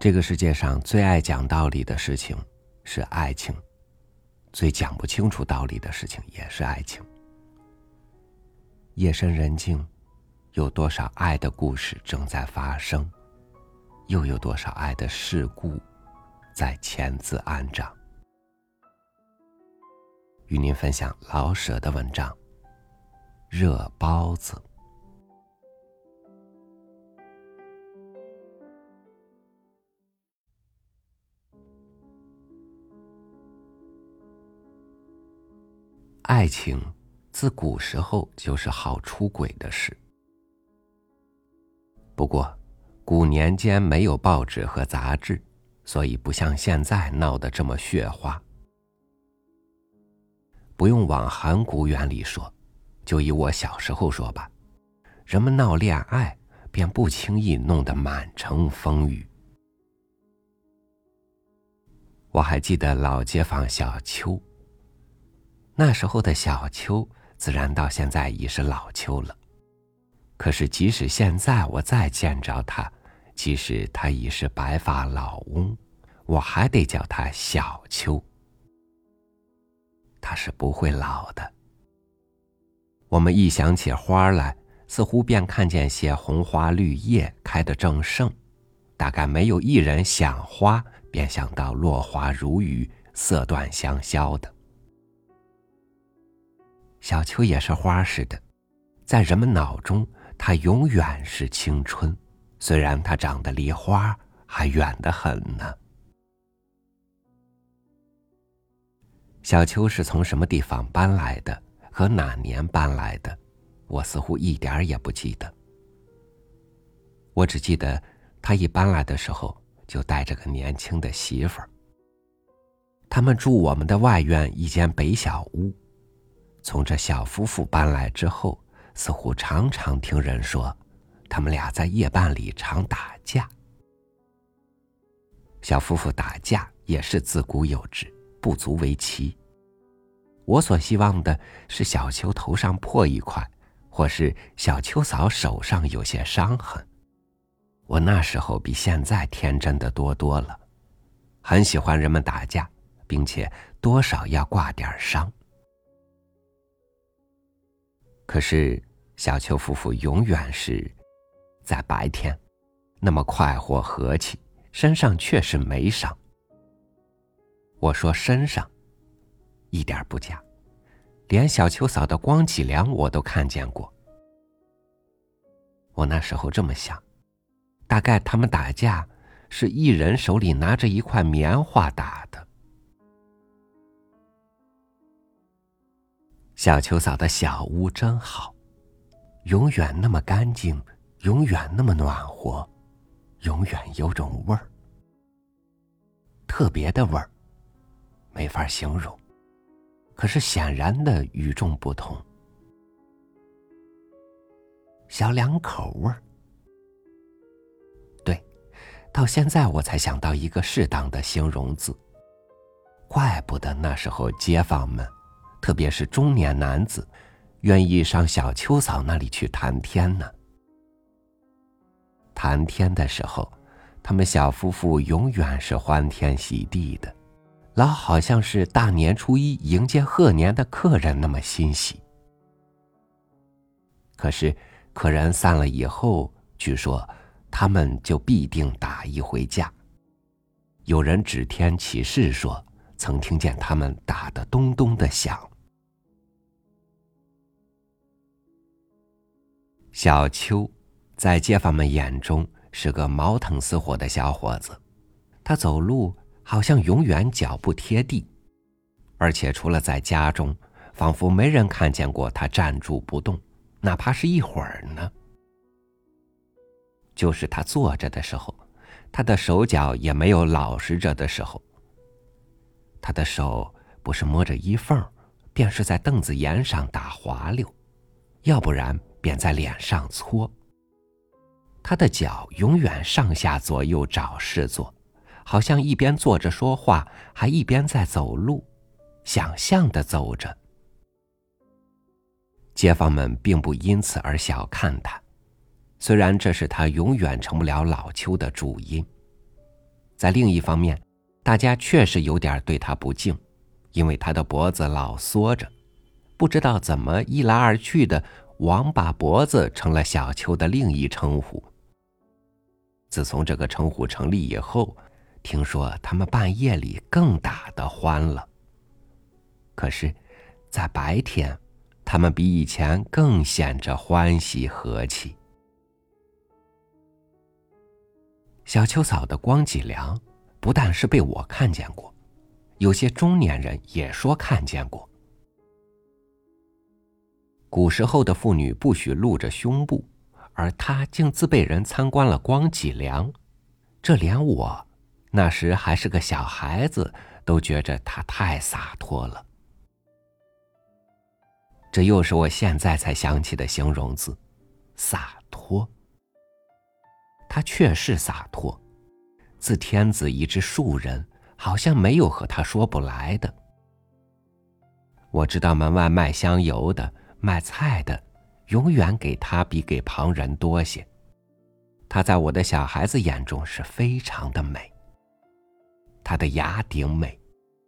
这个世界上最爱讲道理的事情是爱情，最讲不清楚道理的事情也是爱情。夜深人静，有多少爱的故事正在发生？又有多少爱的事故在签字安长？与您分享老舍的文章《热包子》。爱情自古时候就是好出轨的事。不过，古年间没有报纸和杂志，所以不像现在闹得这么血花。不用往很古远里说，就以我小时候说吧，人们闹恋爱便不轻易弄得满城风雨。我还记得老街坊小邱。那时候的小秋，自然到现在已是老秋了。可是即使现在我再见着他，即使他已是白发老翁，我还得叫他小秋。他是不会老的。我们一想起花来，似乎便看见些红花绿叶开得正盛，大概没有一人想花，便想到落花如雨、色断香消的。小秋也是花似的，在人们脑中，它永远是青春，虽然它长得离花还远得很呢。小秋是从什么地方搬来的，和哪年搬来的，我似乎一点也不记得。我只记得，他一搬来的时候就带着个年轻的媳妇儿。他们住我们的外院一间北小屋。从这小夫妇搬来之后，似乎常常听人说，他们俩在夜半里常打架。小夫妇打架也是自古有之，不足为奇。我所希望的是小秋头上破一块，或是小秋嫂手上有些伤痕。我那时候比现在天真的多多了，很喜欢人们打架，并且多少要挂点伤。可是，小邱夫妇永远是在白天，那么快活和气，身上却是没伤。我说身上，一点不假，连小秋嫂的光脊梁我都看见过。我那时候这么想，大概他们打架是一人手里拿着一块棉花打的。小秋嫂的小屋真好，永远那么干净，永远那么暖和，永远有种味儿，特别的味儿，没法形容。可是显然的与众不同，小两口味儿。对，到现在我才想到一个适当的形容字。怪不得那时候街坊们。特别是中年男子，愿意上小秋嫂那里去谈天呢。谈天的时候，他们小夫妇永远是欢天喜地的，老好像是大年初一迎接贺年的客人那么欣喜。可是，客人散了以后，据说他们就必定打一回架。有人指天起誓说。曾听见他们打得咚咚的响。小秋，在街坊们眼中是个毛腾似火的小伙子，他走路好像永远脚不贴地，而且除了在家中，仿佛没人看见过他站住不动，哪怕是一会儿呢。就是他坐着的时候，他的手脚也没有老实着的时候。他的手不是摸着衣缝，便是在凳子沿上打滑溜，要不然便在脸上搓。他的脚永远上下左右找事做，好像一边坐着说话，还一边在走路，想象的走着。街坊们并不因此而小看他，虽然这是他永远成不了老邱的主因。在另一方面，大家确实有点对他不敬，因为他的脖子老缩着，不知道怎么一来二去的，王八脖子成了小秋的另一称呼。自从这个称呼成立以后，听说他们半夜里更打得欢了。可是，在白天，他们比以前更显着欢喜和气。小秋嫂的光脊梁，不但是被我看见过，有些中年人也说看见过。古时候的妇女不许露着胸部。而她竟自被人参观了光脊梁，这连我那时还是个小孩子都觉着她太洒脱了。这又是我现在才想起的形容字，洒脱。他确是洒脱，自天子以至庶人，好像没有和他说不来的。我知道门外卖香油的、卖菜的。永远给他比给旁人多些。他在我的小孩子眼中是非常的美。他的牙顶美，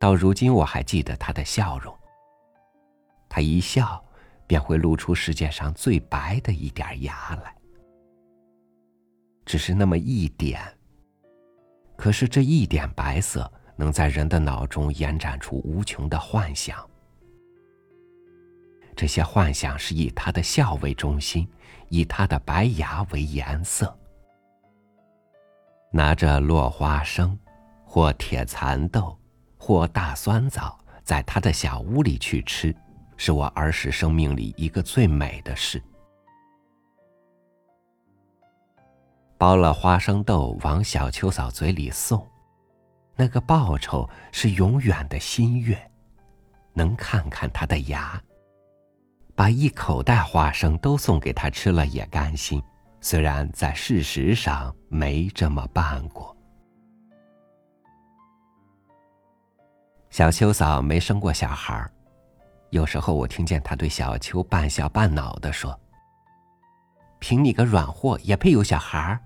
到如今我还记得他的笑容。他一笑，便会露出世界上最白的一点牙来，只是那么一点。可是这一点白色，能在人的脑中延展出无穷的幻想。这些幻想是以他的笑为中心，以他的白牙为颜色。拿着落花生，或铁蚕豆，或大酸枣，在他的小屋里去吃，是我儿时生命里一个最美的事。包了花生豆往小秋嫂嘴里送，那个报酬是永远的心愿，能看看她的牙。把一口袋花生都送给她吃了也甘心，虽然在事实上没这么办过。小秋嫂没生过小孩儿，有时候我听见她对小秋半笑半恼的说：“凭你个软货也配有小孩儿？”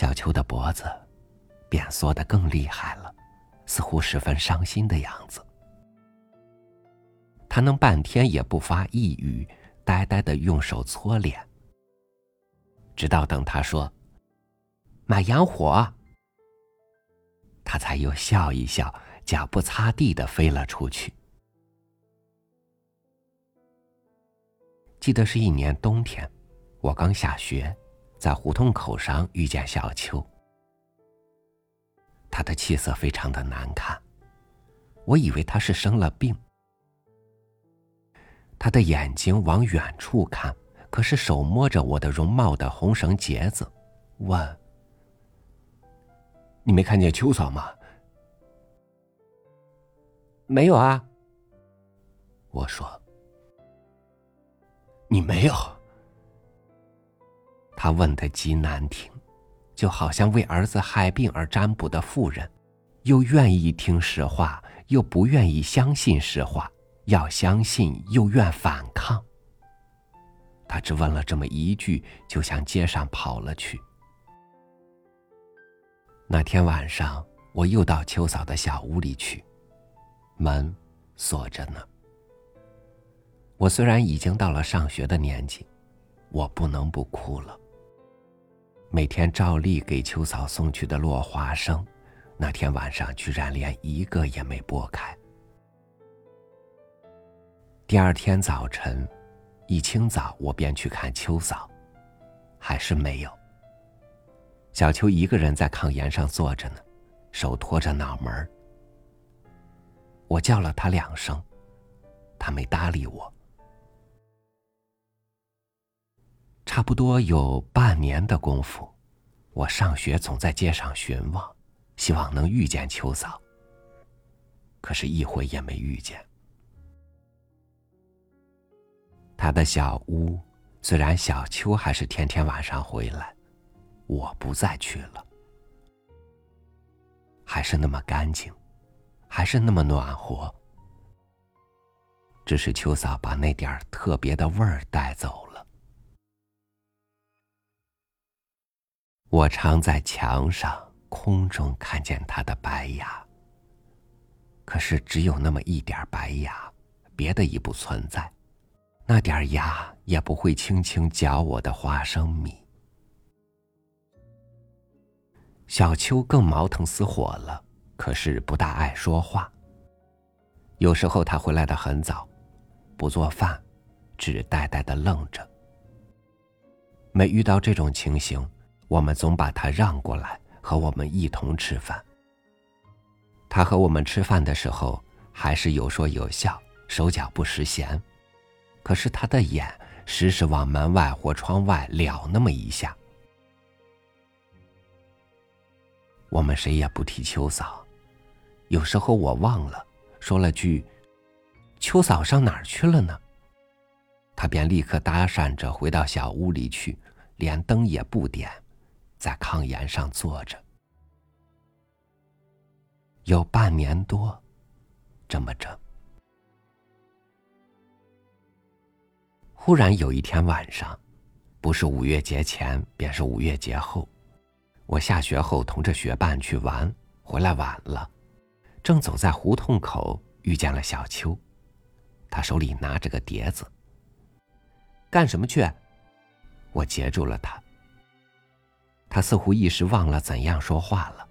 小秋的脖子便缩得更厉害了，似乎十分伤心的样子。他能半天也不发一语，呆呆的用手搓脸，直到等他说“买洋火”，他才又笑一笑，脚不擦地的飞了出去。记得是一年冬天，我刚下学，在胡同口上遇见小秋，他的气色非常的难看，我以为他是生了病。他的眼睛往远处看，可是手摸着我的容貌的红绳结子，问：“你没看见秋嫂吗？”“没有啊。”我说。“你没有？”他问的极难听，就好像为儿子害病而占卜的妇人，又愿意听实话，又不愿意相信实话。要相信，又愿反抗。他只问了这么一句，就向街上跑了去。那天晚上，我又到秋嫂的小屋里去，门锁着呢。我虽然已经到了上学的年纪，我不能不哭了。每天照例给秋嫂送去的落花生，那天晚上居然连一个也没剥开。第二天早晨，一清早我便去看秋嫂，还是没有。小秋一个人在炕沿上坐着呢，手托着脑门我叫了他两声，他没搭理我。差不多有半年的功夫，我上学总在街上寻望，希望能遇见秋嫂。可是，一回也没遇见。他的小屋，虽然小秋还是天天晚上回来，我不再去了，还是那么干净，还是那么暖和，只是秋嫂把那点特别的味儿带走我常在墙上、空中看见他的白牙。可是只有那么一点白牙，别的已不存在。那点牙也不会轻轻嚼我的花生米。小秋更毛腾似火了，可是不大爱说话。有时候他回来的很早，不做饭，只呆呆的愣着。每遇到这种情形，我们总把他让过来和我们一同吃饭。他和我们吃饭的时候，还是有说有笑，手脚不时闲。可是他的眼时时往门外或窗外燎那么一下。我们谁也不提秋嫂，有时候我忘了，说了句：“秋嫂上哪儿去了呢？”他便立刻搭讪着回到小屋里去，连灯也不点，在炕沿上坐着。有半年多，这么着。忽然有一天晚上，不是五月节前，便是五月节后，我下学后同着学伴去玩，回来晚了，正走在胡同口，遇见了小秋，他手里拿着个碟子。干什么去？我截住了他。他似乎一时忘了怎样说话了，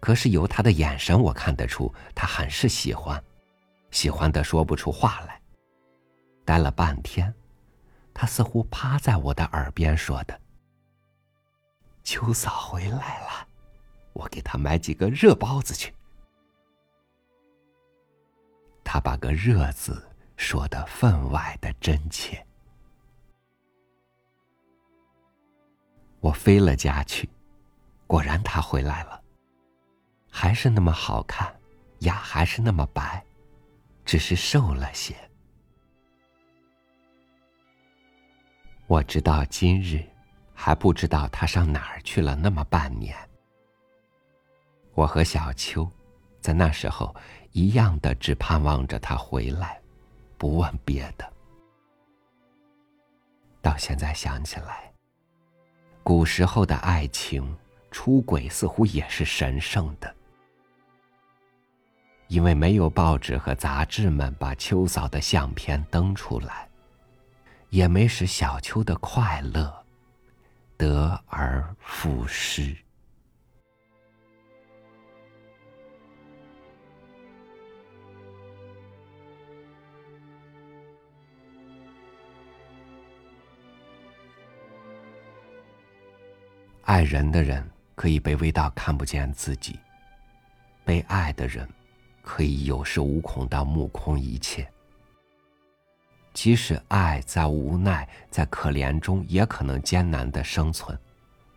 可是由他的眼神，我看得出他很是喜欢，喜欢的说不出话来。待了半天。他似乎趴在我的耳边说的：“秋嫂回来了，我给她买几个热包子去。”他把个“热”字说的分外的真切。我飞了家去，果然他回来了，还是那么好看，牙还是那么白，只是瘦了些。我直到今日，还不知道他上哪儿去了。那么半年，我和小秋，在那时候一样的，只盼望着他回来，不问别的。到现在想起来，古时候的爱情出轨似乎也是神圣的，因为没有报纸和杂志们把秋嫂的相片登出来。也没使小秋的快乐得而复失。爱人的人可以卑微到看不见自己，被爱的人可以有恃无恐到目空一切。即使爱在无奈、在可怜中也可能艰难的生存，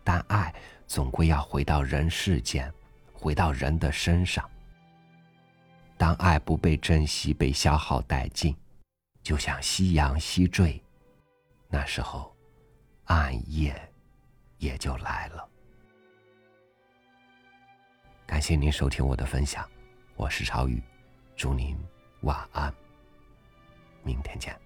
但爱总归要回到人世间，回到人的身上。当爱不被珍惜、被消耗殆尽，就像夕阳西坠，那时候，暗夜也就来了。感谢您收听我的分享，我是朝宇，祝您晚安，明天见。